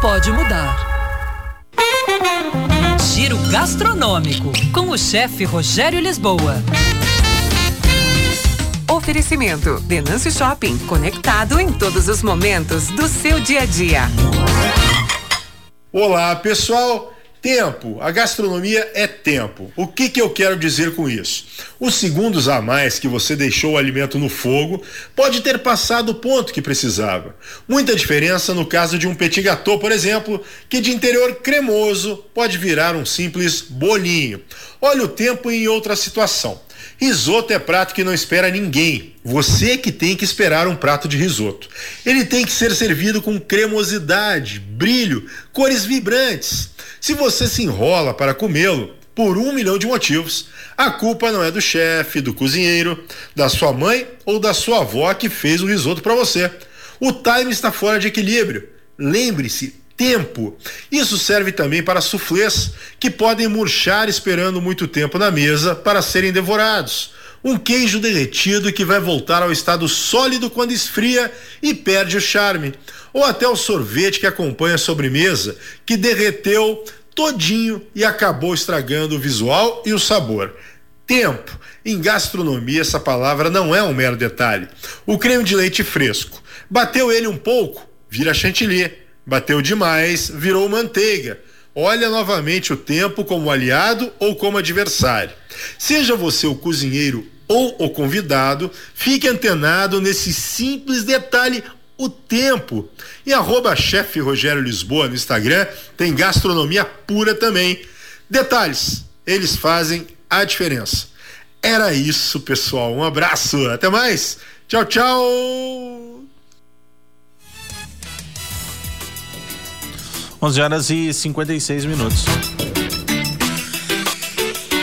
pode mudar. Giro gastronômico com o chefe Rogério Lisboa. Oferecimento: Denâncio Shopping, conectado em todos os momentos do seu dia a dia. Olá, pessoal. Tempo, a gastronomia é tempo. O que, que eu quero dizer com isso? Os segundos a mais que você deixou o alimento no fogo pode ter passado o ponto que precisava. Muita diferença no caso de um petit gâteau, por exemplo, que de interior cremoso pode virar um simples bolinho. Olha o tempo em outra situação. Risoto é prato que não espera ninguém. Você que tem que esperar um prato de risoto. Ele tem que ser servido com cremosidade, brilho, cores vibrantes. Se você se enrola para comê-lo, por um milhão de motivos, a culpa não é do chefe, do cozinheiro, da sua mãe ou da sua avó que fez o risoto para você. O time está fora de equilíbrio. Lembre-se, tempo. Isso serve também para suflês, que podem murchar esperando muito tempo na mesa para serem devorados. Um queijo derretido que vai voltar ao estado sólido quando esfria e perde o charme ou até o sorvete que acompanha a sobremesa, que derreteu todinho e acabou estragando o visual e o sabor. Tempo. Em gastronomia, essa palavra não é um mero detalhe. O creme de leite fresco. Bateu ele um pouco, vira chantilly. Bateu demais, virou manteiga. Olha novamente o tempo como aliado ou como adversário. Seja você o cozinheiro ou o convidado, fique antenado nesse simples detalhe o tempo. E arroba chefe Rogério Lisboa no Instagram tem gastronomia pura também. Detalhes, eles fazem a diferença. Era isso, pessoal. Um abraço, até mais. Tchau, tchau. 11 horas e 56 minutos.